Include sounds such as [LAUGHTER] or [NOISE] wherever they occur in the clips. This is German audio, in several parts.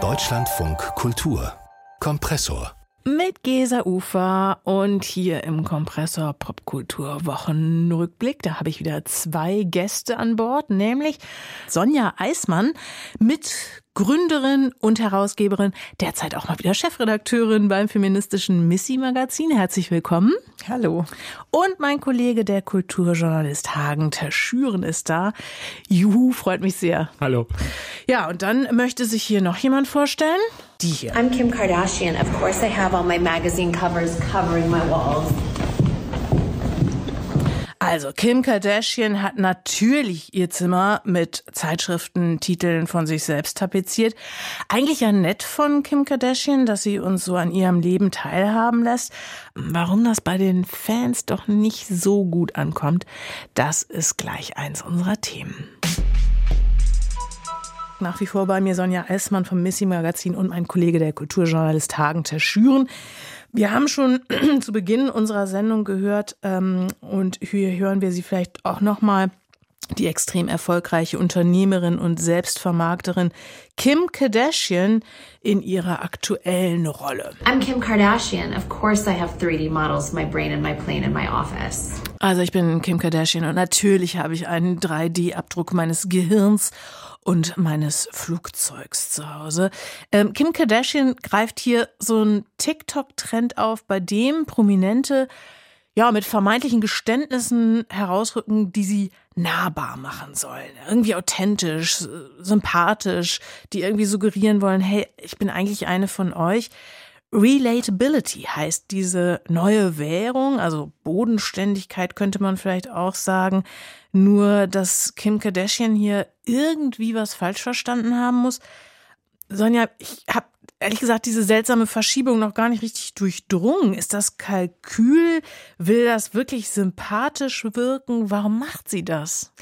Deutschlandfunk Kultur Kompressor mit Gesa Ufer und hier im Kompressor Popkultur Wochenrückblick. Da habe ich wieder zwei Gäste an Bord, nämlich Sonja Eismann mit Gründerin und Herausgeberin, derzeit auch mal wieder Chefredakteurin beim feministischen Missy Magazin. Herzlich willkommen. Hallo. Und mein Kollege, der Kulturjournalist Hagen Terschüren ist da. Juhu, freut mich sehr. Hallo. Ja, und dann möchte sich hier noch jemand vorstellen. Die hier. I'm Kim Kardashian. Of course I have all my magazine covers covering my walls. Also Kim Kardashian hat natürlich ihr Zimmer mit Zeitschriftentiteln von sich selbst tapeziert. Eigentlich ja nett von Kim Kardashian, dass sie uns so an ihrem Leben teilhaben lässt. Warum das bei den Fans doch nicht so gut ankommt, das ist gleich eins unserer Themen. Nach wie vor bei mir Sonja Eismann vom Missy Magazin und mein Kollege, der Kulturjournalist Hagen Terschüren. Wir haben schon [CLEARS THROAT] zu Beginn unserer Sendung gehört ähm, und hier hören wir sie vielleicht auch nochmal die extrem erfolgreiche Unternehmerin und Selbstvermarkterin Kim Kardashian in ihrer aktuellen Rolle. I'm Kim Kardashian. Of course I have 3D models, my brain and my plane in my office. Also ich bin Kim Kardashian und natürlich habe ich einen 3D-Abdruck meines Gehirns und meines Flugzeugs zu Hause. Ähm, Kim Kardashian greift hier so einen TikTok-Trend auf, bei dem Prominente ja mit vermeintlichen Geständnissen herausrücken, die sie nahbar machen sollen. Irgendwie authentisch, sympathisch, die irgendwie suggerieren wollen, hey, ich bin eigentlich eine von euch. Relatability heißt diese neue Währung, also Bodenständigkeit könnte man vielleicht auch sagen. Nur, dass Kim Kardashian hier irgendwie was falsch verstanden haben muss. Sonja, ich habe ehrlich gesagt diese seltsame Verschiebung noch gar nicht richtig durchdrungen. Ist das Kalkül? Will das wirklich sympathisch wirken? Warum macht sie das?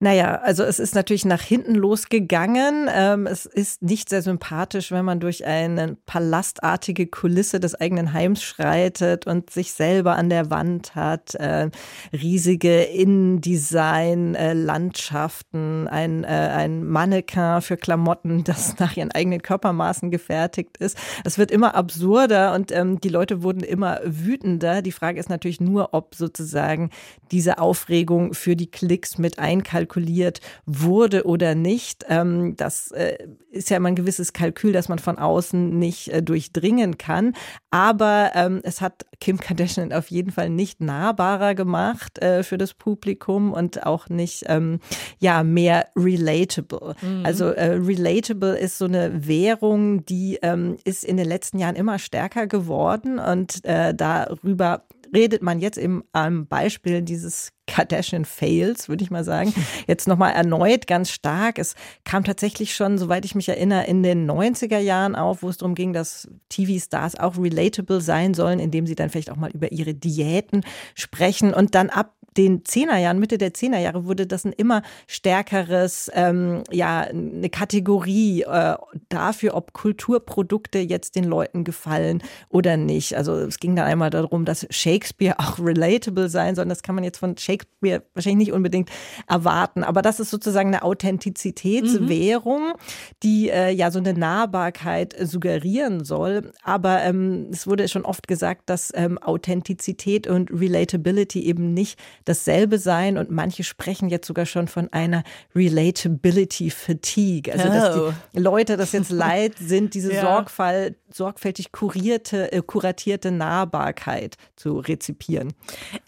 Naja, also es ist natürlich nach hinten losgegangen. Ähm, es ist nicht sehr sympathisch, wenn man durch eine palastartige Kulisse des eigenen Heims schreitet und sich selber an der Wand hat, äh, riesige Innendesign-Landschaften, äh, ein, äh, ein Mannequin für Klamotten, [LAUGHS] das nach ihren eigenen Körpermaßen gefertigt ist. Es wird immer absurder und ähm, die Leute wurden immer wütender. Die Frage ist natürlich nur, ob sozusagen diese Aufregung für die Klicks mit einkalkuliert kalkuliert wurde oder nicht. Ähm, das äh, ist ja immer ein gewisses Kalkül, das man von außen nicht äh, durchdringen kann. Aber ähm, es hat Kim Kardashian auf jeden Fall nicht nahbarer gemacht äh, für das Publikum und auch nicht ähm, ja mehr relatable. Mhm. Also relatable ist so eine Währung, die ist in den letzten Jahren immer stärker geworden und darüber redet man jetzt eben am Beispiel dieses Kardashian Fails, würde ich mal sagen, jetzt nochmal erneut ganz stark. Es kam tatsächlich schon, soweit ich mich erinnere, in den 90er Jahren auf, wo es darum ging, dass TV-Stars auch relatable sein sollen, indem sie dann vielleicht auch mal über ihre Diäten sprechen und dann ab den Zehnerjahren, Mitte der Zehnerjahre wurde das ein immer stärkeres, ähm, ja, eine Kategorie äh, dafür, ob Kulturprodukte jetzt den Leuten gefallen oder nicht. Also es ging dann einmal darum, dass Shakespeare auch relatable sein soll. Das kann man jetzt von Shakespeare wahrscheinlich nicht unbedingt erwarten. Aber das ist sozusagen eine Authentizitätswährung, mhm. die äh, ja so eine Nahbarkeit suggerieren soll. Aber ähm, es wurde schon oft gesagt, dass ähm, Authentizität und Relatability eben nicht dasselbe sein und manche sprechen jetzt sogar schon von einer Relatability Fatigue. Also, dass die oh. Leute das jetzt [LAUGHS] leid sind, diese ja. Sorgfalt, sorgfältig kurierte, äh, kuratierte Nahbarkeit zu rezipieren.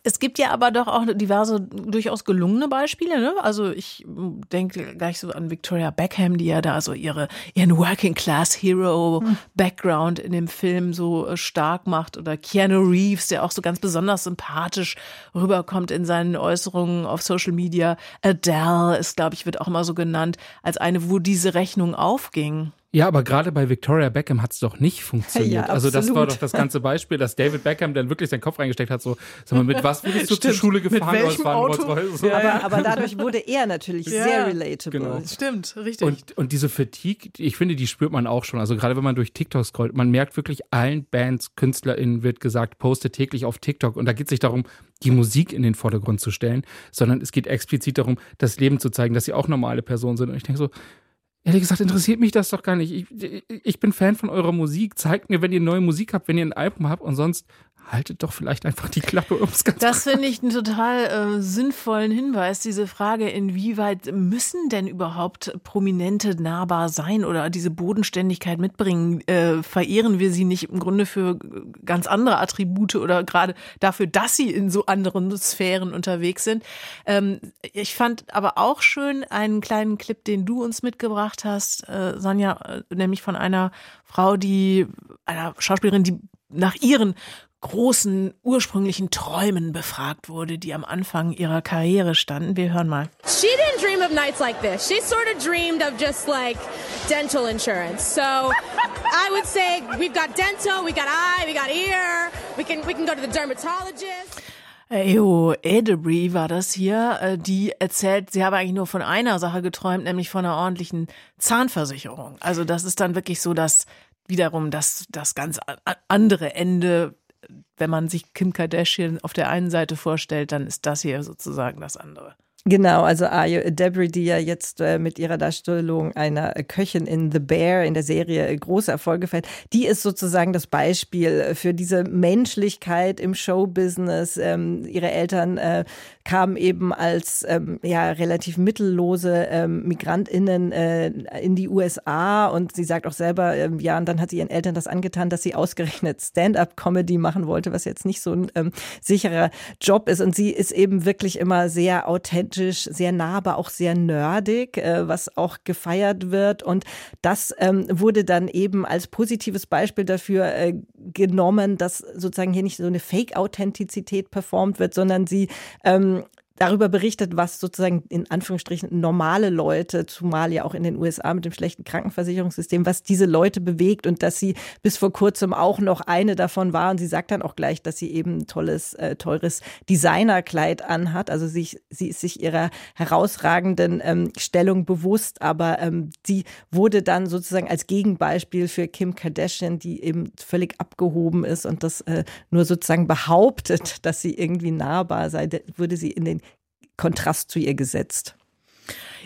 Es gibt ja aber doch auch diverse durchaus gelungene Beispiele. Ne? Also ich denke gleich so an Victoria Beckham, die ja da so ihre, ihren Working Class Hero hm. Background in dem Film so äh, stark macht oder Keanu Reeves, der auch so ganz besonders sympathisch rüberkommt in seinen Äußerungen auf Social Media. Adele ist, glaube ich, wird auch immer so genannt, als eine, wo diese Rechnung aufging. Ja, aber gerade bei Victoria Beckham hat es doch nicht funktioniert. Ja, also das war doch das ganze Beispiel, dass David Beckham dann wirklich seinen Kopf reingesteckt hat, so, sag mal, mit was würdest du zur Schule gefahren? Mit welchem Auto? So. Ja, aber, aber, dadurch wurde er natürlich ja, sehr relatable. Genau. Stimmt, richtig. Und, und diese Fatigue, ich finde, die spürt man auch schon. Also gerade wenn man durch TikTok scrollt, man merkt wirklich, allen Bands, KünstlerInnen wird gesagt, poste täglich auf TikTok. Und da geht es nicht darum, die Musik in den Vordergrund zu stellen, sondern es geht explizit darum, das Leben zu zeigen, dass sie auch normale Personen sind. Und ich denke so, Ehrlich gesagt, interessiert mich das doch gar nicht. Ich, ich bin Fan von eurer Musik. Zeigt mir, wenn ihr neue Musik habt, wenn ihr ein Album habt und sonst haltet doch vielleicht einfach die Klappe, um es ganz Das finde ich einen total äh, sinnvollen Hinweis, diese Frage, inwieweit müssen denn überhaupt Prominente nahbar sein oder diese Bodenständigkeit mitbringen? Äh, verehren wir sie nicht im Grunde für ganz andere Attribute oder gerade dafür, dass sie in so anderen Sphären unterwegs sind? Ähm, ich fand aber auch schön einen kleinen Clip, den du uns mitgebracht hast, äh, Sonja, äh, nämlich von einer Frau, die, einer Schauspielerin, die nach ihren großen ursprünglichen Träumen befragt wurde, die am Anfang ihrer Karriere standen. Wir hören mal. She didn't dream of nights like this. She sort of dreamed of just like dental insurance. So [LAUGHS] I would say we've got dental, we got eye, we got ear. We can we can go to the dermatologist. Ejo, Edebry war das hier, äh, die erzählt, sie habe eigentlich nur von einer Sache geträumt, nämlich von einer ordentlichen Zahnversicherung. Also das ist dann wirklich so, dass wiederum das, das ganz andere Ende wenn man sich Kim Kardashian auf der einen Seite vorstellt, dann ist das hier sozusagen das andere. Genau, also Ayo die ja jetzt äh, mit ihrer Darstellung einer Köchin in The Bear in der Serie äh, große Erfolge fällt, die ist sozusagen das Beispiel für diese Menschlichkeit im Showbusiness. Ähm, ihre Eltern äh, kamen eben als ähm, ja relativ mittellose ähm, Migrantinnen äh, in die USA und sie sagt auch selber, ähm, ja, und dann hat sie ihren Eltern das angetan, dass sie ausgerechnet Stand-up-Comedy machen wollte, was jetzt nicht so ein ähm, sicherer Job ist. Und sie ist eben wirklich immer sehr authentisch, sehr nah, aber auch sehr nerdig, äh, was auch gefeiert wird. Und das ähm, wurde dann eben als positives Beispiel dafür äh, genommen, dass sozusagen hier nicht so eine Fake-Authentizität performt wird, sondern sie ähm, darüber berichtet, was sozusagen in Anführungsstrichen normale Leute, zumal ja auch in den USA mit dem schlechten Krankenversicherungssystem, was diese Leute bewegt und dass sie bis vor kurzem auch noch eine davon war. Und sie sagt dann auch gleich, dass sie eben ein tolles, äh, teures Designerkleid anhat. Also sie, sie ist sich ihrer herausragenden ähm, Stellung bewusst, aber ähm, sie wurde dann sozusagen als Gegenbeispiel für Kim Kardashian, die eben völlig abgehoben ist und das äh, nur sozusagen behauptet, [LAUGHS] dass sie irgendwie nahbar sei, wurde sie in den Kontrast zu ihr gesetzt.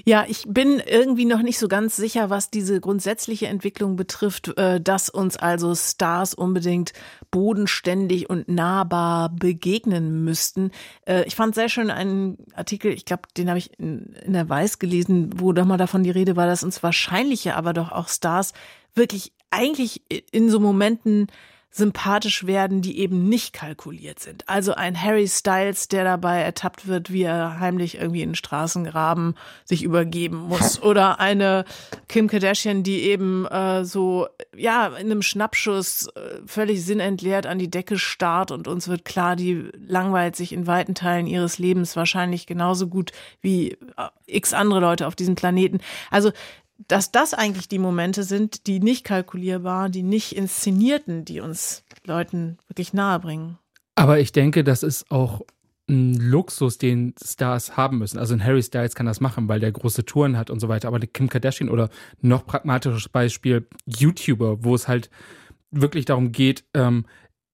Ja, ich bin irgendwie noch nicht so ganz sicher, was diese grundsätzliche Entwicklung betrifft, äh, dass uns also Stars unbedingt bodenständig und nahbar begegnen müssten. Äh, ich fand sehr schön einen Artikel, ich glaube, den habe ich in, der Weiß gelesen, wo doch mal davon die Rede war, dass uns wahrscheinliche, aber doch auch Stars wirklich eigentlich in so Momenten sympathisch werden, die eben nicht kalkuliert sind. Also ein Harry Styles, der dabei ertappt wird, wie er heimlich irgendwie in Straßengraben sich übergeben muss. [LAUGHS] Oder eine Kim Kardashian, die eben äh, so, ja, in einem Schnappschuss äh, völlig sinnentleert an die Decke starrt und uns wird klar, die langweilt sich in weiten Teilen ihres Lebens wahrscheinlich genauso gut wie äh, x andere Leute auf diesem Planeten. Also dass das eigentlich die Momente sind, die nicht kalkulierbar, die nicht inszenierten, die uns Leuten wirklich nahe bringen. Aber ich denke, das ist auch ein Luxus, den Stars haben müssen. Also ein Harry Styles kann das machen, weil der große Touren hat und so weiter. Aber eine Kim Kardashian oder noch pragmatisches Beispiel YouTuber, wo es halt wirklich darum geht, ähm,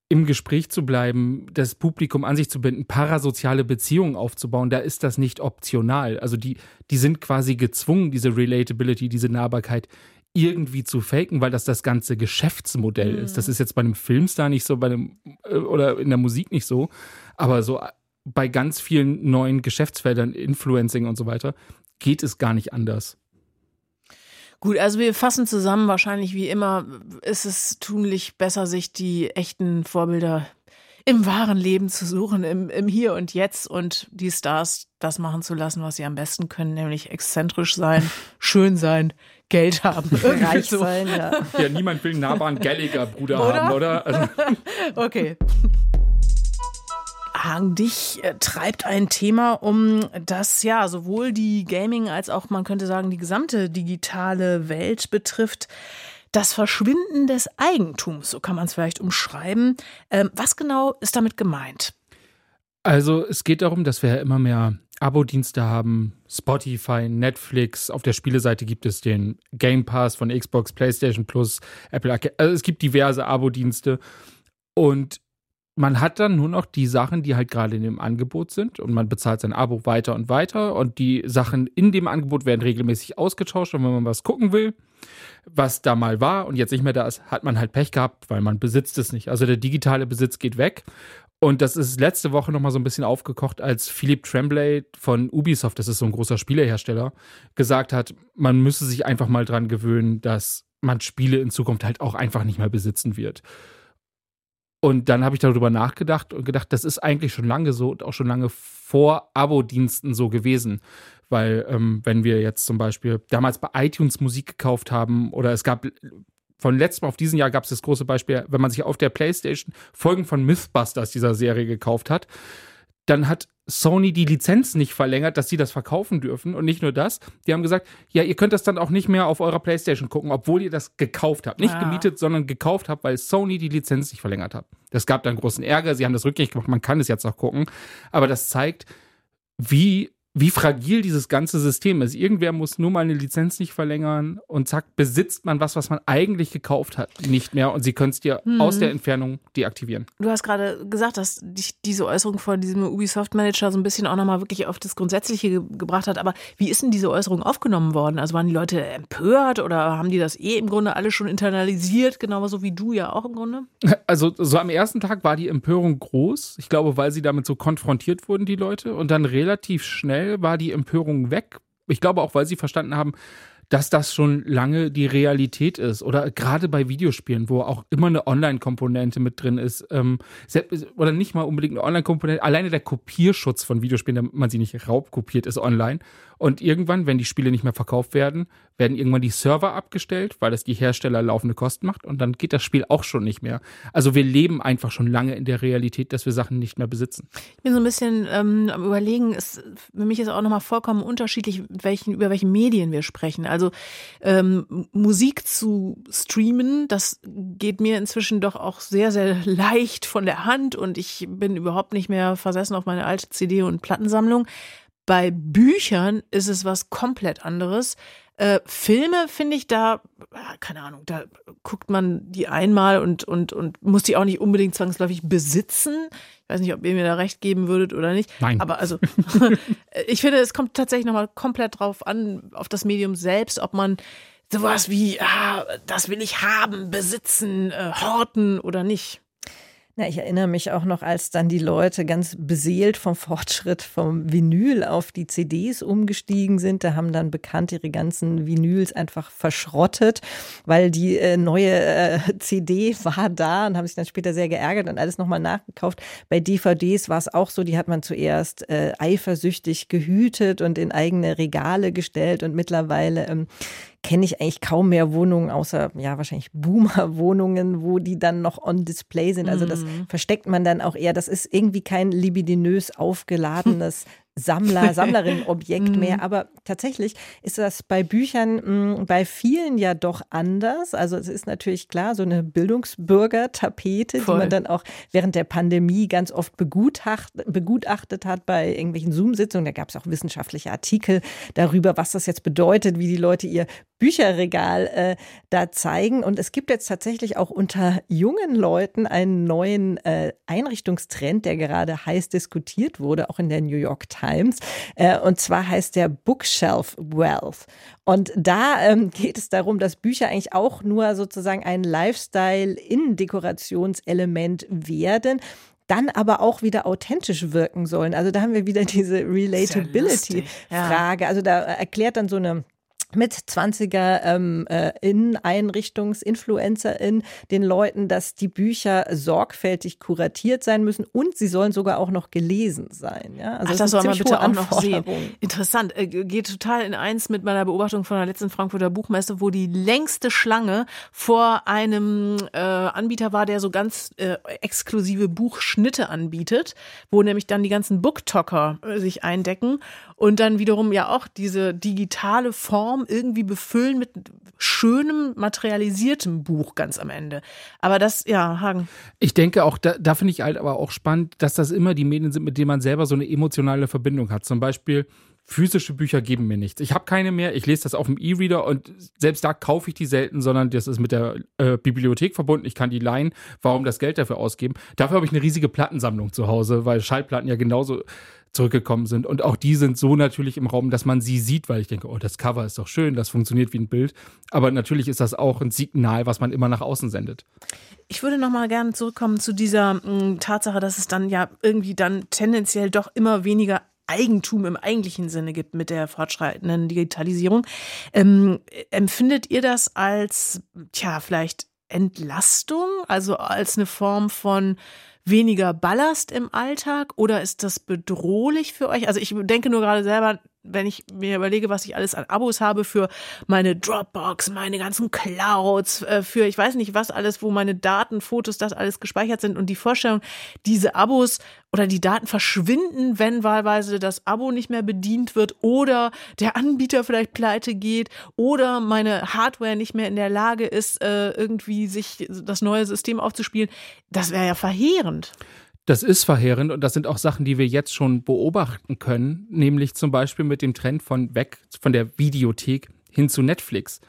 im Gespräch zu bleiben, das Publikum an sich zu binden, parasoziale Beziehungen aufzubauen, da ist das nicht optional. Also die, die sind quasi gezwungen, diese Relatability, diese Nahbarkeit irgendwie zu faken, weil das das ganze Geschäftsmodell mhm. ist. Das ist jetzt bei einem Filmstar nicht so, bei einem äh, oder in der Musik nicht so, aber so bei ganz vielen neuen Geschäftsfeldern, Influencing und so weiter, geht es gar nicht anders. Gut, also wir fassen zusammen, wahrscheinlich wie immer ist es tunlich besser, sich die echten Vorbilder im wahren Leben zu suchen, im, im Hier und Jetzt und die Stars das machen zu lassen, was sie am besten können, nämlich exzentrisch sein, [LAUGHS] schön sein, Geld haben, reich so. sein. Ja. ja, niemand will einen nahbaren Gallagher-Bruder haben, oder? Also. [LAUGHS] okay. Hagen, dich äh, treibt ein Thema um, das ja sowohl die Gaming als auch man könnte sagen die gesamte digitale Welt betrifft. Das Verschwinden des Eigentums, so kann man es vielleicht umschreiben. Ähm, was genau ist damit gemeint? Also es geht darum, dass wir ja immer mehr Abo-Dienste haben, Spotify, Netflix, auf der Spieleseite gibt es den Game Pass von Xbox, PlayStation Plus, Apple Arcade. Also es gibt diverse Abo-Dienste und man hat dann nur noch die Sachen, die halt gerade in dem Angebot sind und man bezahlt sein Abo weiter und weiter und die Sachen in dem Angebot werden regelmäßig ausgetauscht und wenn man was gucken will, was da mal war und jetzt nicht mehr da ist, hat man halt Pech gehabt, weil man besitzt es nicht. Also der digitale Besitz geht weg und das ist letzte Woche nochmal so ein bisschen aufgekocht, als Philippe Tremblay von Ubisoft, das ist so ein großer Spielehersteller, gesagt hat, man müsse sich einfach mal dran gewöhnen, dass man Spiele in Zukunft halt auch einfach nicht mehr besitzen wird. Und dann habe ich darüber nachgedacht und gedacht, das ist eigentlich schon lange so und auch schon lange vor Abo-Diensten so gewesen. Weil, ähm, wenn wir jetzt zum Beispiel damals bei iTunes Musik gekauft haben oder es gab von letztem auf diesen Jahr gab es das große Beispiel, wenn man sich auf der PlayStation Folgen von Mythbusters dieser Serie gekauft hat, dann hat Sony die Lizenz nicht verlängert, dass sie das verkaufen dürfen. Und nicht nur das, die haben gesagt, ja, ihr könnt das dann auch nicht mehr auf eurer PlayStation gucken, obwohl ihr das gekauft habt. Nicht ja. gemietet, sondern gekauft habt, weil Sony die Lizenz nicht verlängert hat. Das gab dann großen Ärger, sie haben das rückgängig gemacht, man kann es jetzt noch gucken. Aber das zeigt, wie wie fragil dieses ganze System ist. Irgendwer muss nur mal eine Lizenz nicht verlängern und zack, besitzt man was, was man eigentlich gekauft hat, nicht mehr und sie können es dir hm. aus der Entfernung deaktivieren. Du hast gerade gesagt, dass dich diese Äußerung von diesem Ubisoft-Manager so ein bisschen auch nochmal wirklich auf das Grundsätzliche ge gebracht hat. Aber wie ist denn diese Äußerung aufgenommen worden? Also waren die Leute empört oder haben die das eh im Grunde alle schon internalisiert, genauso wie du ja auch im Grunde? [LAUGHS] Also so am ersten Tag war die Empörung groß. Ich glaube, weil sie damit so konfrontiert wurden, die Leute. Und dann relativ schnell schnell war die Empörung weg. Ich glaube auch, weil sie verstanden haben, dass das schon lange die Realität ist. Oder gerade bei Videospielen, wo auch immer eine Online-Komponente mit drin ist. Ähm, oder nicht mal unbedingt eine Online-Komponente. Alleine der Kopierschutz von Videospielen, damit man sie nicht raubkopiert, ist online. Und irgendwann, wenn die Spiele nicht mehr verkauft werden, werden irgendwann die Server abgestellt, weil das die Hersteller laufende Kosten macht und dann geht das Spiel auch schon nicht mehr. Also wir leben einfach schon lange in der Realität, dass wir Sachen nicht mehr besitzen. Ich bin so ein bisschen ähm, am überlegen, ist, für mich ist auch nochmal vollkommen unterschiedlich, welchen, über welche Medien wir sprechen. Also ähm, Musik zu streamen, das geht mir inzwischen doch auch sehr, sehr [LAUGHS] leicht von der Hand und ich bin überhaupt nicht mehr versessen auf meine alte CD- und Plattensammlung. Bei Büchern ist es was komplett anderes. Äh, Filme finde ich da, ah, keine Ahnung, da guckt man die einmal und, und, und muss die auch nicht unbedingt zwangsläufig besitzen. Ich weiß nicht, ob ihr mir da recht geben würdet oder nicht. Nein. Aber also, [LAUGHS] [LAUGHS] ich finde, es kommt tatsächlich nochmal komplett drauf an, auf das Medium selbst, ob man sowas wie, ah, das will ich haben, besitzen, äh, horten oder nicht. Na, ich erinnere mich auch noch, als dann die Leute ganz beseelt vom Fortschritt vom Vinyl auf die CDs umgestiegen sind. Da haben dann bekannt ihre ganzen Vinyls einfach verschrottet, weil die äh, neue äh, CD war da und haben sich dann später sehr geärgert und alles nochmal nachgekauft. Bei DVDs war es auch so, die hat man zuerst äh, eifersüchtig gehütet und in eigene Regale gestellt und mittlerweile ähm, kenne ich eigentlich kaum mehr Wohnungen, außer ja wahrscheinlich Boomer-Wohnungen, wo die dann noch on Display sind. Also das mhm. versteckt man dann auch eher. Das ist irgendwie kein libidinös aufgeladenes [LAUGHS] Sammler, [LAUGHS] Sammlerin-Objekt mhm. mehr. Aber tatsächlich ist das bei Büchern mh, mm, bei vielen ja doch anders. Also es ist natürlich klar, so eine Bildungsbürger-Tapete, die man dann auch während der Pandemie ganz oft begutachtet, begutachtet hat bei irgendwelchen Zoom-Sitzungen. Da gab es auch wissenschaftliche Artikel darüber, was das jetzt bedeutet, wie die Leute ihr Bücherregal äh, da zeigen. Und es gibt jetzt tatsächlich auch unter jungen Leuten einen neuen äh, Einrichtungstrend, der gerade heiß diskutiert wurde, auch in der New York Times. Times. Äh, und zwar heißt der Bookshelf Wealth. Und da ähm, [LAUGHS] geht es darum, dass Bücher eigentlich auch nur sozusagen ein Lifestyle-Innendekorationselement werden dann aber auch wieder authentisch wirken sollen. Also da haben wir wieder [LAUGHS] diese Relatability-Frage. Ja also da erklärt dann so eine mit 20er ähm, äh, in Einrichtungsinfluencerin den Leuten, dass die Bücher sorgfältig kuratiert sein müssen und sie sollen sogar auch noch gelesen sein. Ja? Also Ach, das soll man bitte auch noch sehen. Interessant, äh, geht total in eins mit meiner Beobachtung von der letzten Frankfurter Buchmesse, wo die längste Schlange vor einem äh, Anbieter war, der so ganz äh, exklusive Buchschnitte anbietet, wo nämlich dann die ganzen Booktalker äh, sich eindecken und dann wiederum ja auch diese digitale Form irgendwie befüllen mit schönem, materialisiertem Buch ganz am Ende. Aber das, ja, Hagen. Ich denke auch, da, da finde ich halt aber auch spannend, dass das immer die Medien sind, mit denen man selber so eine emotionale Verbindung hat. Zum Beispiel physische Bücher geben mir nichts. Ich habe keine mehr, ich lese das auf dem E-Reader und selbst da kaufe ich die selten, sondern das ist mit der äh, Bibliothek verbunden. Ich kann die leihen. Warum das Geld dafür ausgeben? Dafür habe ich eine riesige Plattensammlung zu Hause, weil Schallplatten ja genauso zurückgekommen sind. Und auch die sind so natürlich im Raum, dass man sie sieht, weil ich denke, oh, das Cover ist doch schön, das funktioniert wie ein Bild. Aber natürlich ist das auch ein Signal, was man immer nach außen sendet. Ich würde noch mal gerne zurückkommen zu dieser mh, mm, Tatsache, dass es dann ja irgendwie dann tendenziell doch immer weniger Eigentum im eigentlichen Sinne gibt mit der fortschreitenden Digitalisierung. Ähm, empfindet ihr das als, tja, vielleicht Entlastung, also als eine Form von weniger Ballast im Alltag oder ist das bedrohlich für euch? Also ich denke nur gerade selber, wenn ich mir überlege, was ich alles an Abos habe für meine Dropbox, meine ganzen Clouds, äh, für ich weiß nicht was alles, wo meine Daten, Fotos, das alles gespeichert sind und die Vorstellung, diese Abos oder die Daten verschwinden, wenn wahlweise das Abo nicht mehr bedient wird oder der Anbieter vielleicht pleite geht oder meine Hardware nicht mehr in der Lage ist, äh, irgendwie sich das neue System aufzuspielen, das wäre ja verheerend. Das ist verheerend und das sind auch Sachen, die wir jetzt schon beobachten können, nämlich zum Beispiel mit dem Trend von weg von der Videothek hin zu Netflix.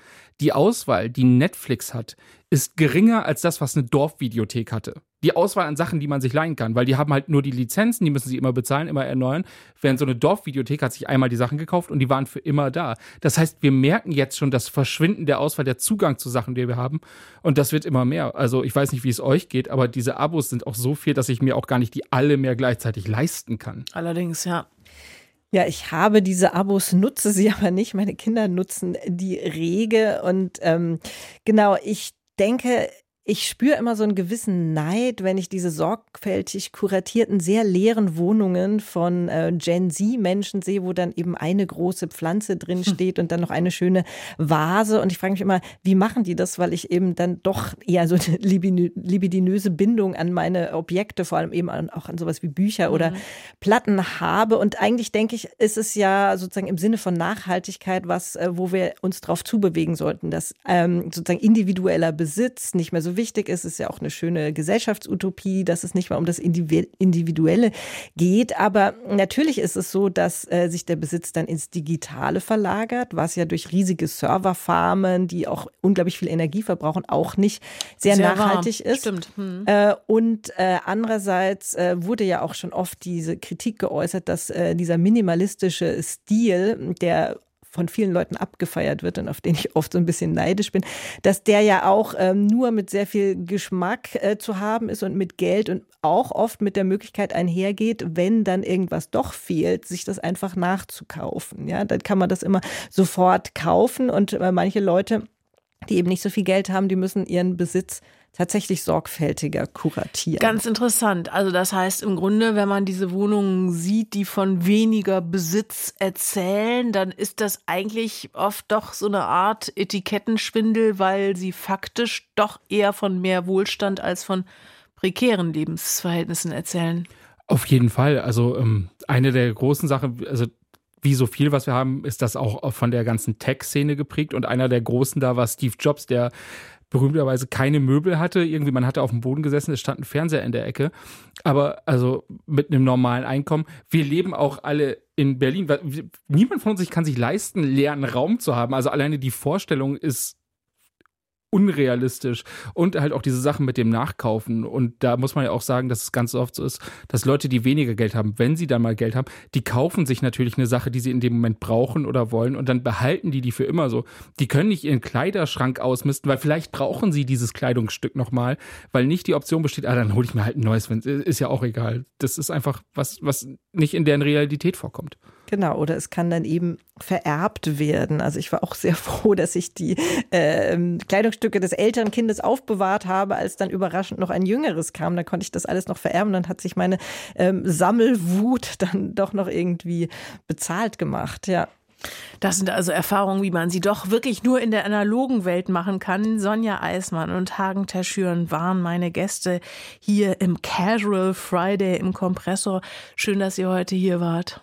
Die Auswahl, die Netflix hat, ist geringer als das, was eine Dorfvideothek hatte. Die Auswahl an Sachen, die man sich leihen kann, weil die haben halt nur die Lizenzen, die müssen sie immer bezahlen, immer erneuern. Während so eine Dorfvideothek hat sich einmal die Sachen gekauft und die waren für immer da. Das heißt, wir merken jetzt schon das Verschwinden der Auswahl, der Zugang zu Sachen, die wir haben. Und das wird immer mehr. Also ich weiß nicht, wie es euch geht, aber diese Abos sind auch so viel, dass ich mir auch gar nicht die alle mehr gleichzeitig leisten kann. Allerdings, ja. Ja, ich habe diese Abos, nutze sie [LAUGHS] aber nicht. Meine Kinder nutzen die rege. Und ähm, genau, ich denke, ich spüre immer so einen gewissen Neid, wenn ich diese sorgfältig kuratierten, sehr leeren Wohnungen von äh, Gen Z-Menschen sehe, wo dann eben eine große Pflanze drin hm. steht und dann noch eine schöne Vase. Und ich frage mich immer, wie machen die das? Weil ich eben dann doch eher so eine libidinöse Bindung an meine Objekte, vor allem eben auch an sowas wie Bücher oder mhm. Platten habe. Und eigentlich denke ich, ist es ja sozusagen im Sinne von Nachhaltigkeit was, äh, wo wir uns drauf zubewegen sollten, dass ähm, sozusagen individueller Besitz nicht mehr so wichtig ist. Es ist ja auch eine schöne Gesellschaftsutopie, dass es nicht mal um das Individuelle geht. Aber natürlich ist es so, dass äh, sich der Besitz dann ins Digitale verlagert, was ja durch riesige Serverfarmen, die auch unglaublich viel Energie verbrauchen, auch nicht sehr, sehr nachhaltig warm. ist. Stimmt. Hm. Äh, und äh, andererseits äh, wurde ja auch schon oft diese Kritik geäußert, dass äh, dieser minimalistische Stil, der von vielen Leuten abgefeiert wird und auf den ich oft so ein bisschen neidisch bin, dass der ja auch ähm, nur mit sehr viel Geschmack äh, zu haben ist und mit Geld und auch oft mit der Möglichkeit einhergeht, wenn dann irgendwas doch fehlt, sich das einfach nachzukaufen. Ja, dann kann man das immer sofort kaufen und äh, manche Leute die eben nicht so viel Geld haben, die müssen ihren Besitz tatsächlich sorgfältiger kuratieren. Ganz interessant. Also das heißt im Grunde, wenn man diese Wohnungen sieht, die von weniger Besitz erzählen, dann ist das eigentlich oft doch so eine Art Etikettenschwindel, weil sie faktisch doch eher von mehr Wohlstand als von prekären Lebensverhältnissen erzählen. Auf jeden Fall. Also ähm, eine der großen Sachen, also wie so viel, was wir haben, ist das auch von der ganzen Tech-Szene geprägt. Und einer der großen da war Steve Jobs, der berühmterweise keine Möbel hatte. Irgendwie, man hatte auf dem Boden gesessen, es stand ein Fernseher in der Ecke. Aber also mit einem normalen Einkommen. Wir leben auch alle in Berlin. Niemand von uns kann sich leisten, leeren Raum zu haben. Also alleine die Vorstellung ist unrealistisch und halt auch diese Sachen mit dem Nachkaufen und da muss man ja auch sagen, dass es ganz oft so ist, dass Leute, die weniger Geld haben, wenn sie dann mal Geld haben, die kaufen sich natürlich eine Sache, die sie in dem Moment brauchen oder wollen und dann behalten die die für immer so. Die können nicht ihren Kleiderschrank ausmisten, weil vielleicht brauchen sie dieses Kleidungsstück nochmal, weil nicht die Option besteht, ah, dann hole ich mir halt ein neues, ist ja auch egal. Das ist einfach was, was nicht in deren Realität vorkommt. Genau, oder es kann dann eben vererbt werden. Also ich war auch sehr [LAUGHS] froh, dass ich die äh, Kleidungsstücke des älteren Kindes aufbewahrt habe, als dann überraschend noch ein jüngeres kam. Da konnte ich das alles noch vererben. Dann hat sich meine ähm, Sammelwut [LAUGHS] dann doch noch irgendwie bezahlt gemacht. Ja. Das sind also Erfahrungen, wie man sie doch wirklich nur in der analogen Welt machen kann. Sonja Eismann und Hagen Terschüren waren meine Gäste hier im Casual Friday im Kompressor. Schön, dass ihr heute hier wart.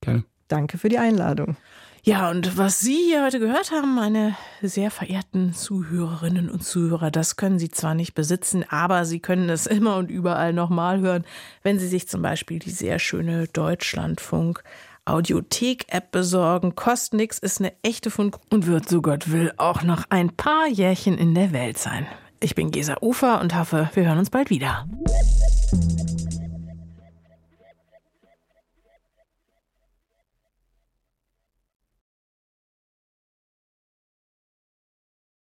Gerne. Danke für die Einladung. Ja, und was Sie hier heute gehört haben, meine sehr verehrten Zuhörerinnen und Zuhörer, das können Sie zwar nicht besitzen, aber Sie können es [LAUGHS] immer und überall nochmal hören, wenn Sie sich zum Beispiel die sehr schöne Deutschlandfunk Audiothek-App besorgen. Kostet nix, ist eine echte Fund und wird, so Gott will, auch noch ein paar Jährchen in der Welt sein. Ich bin Gesa Ufer und hoffe, wir hören uns bald wieder.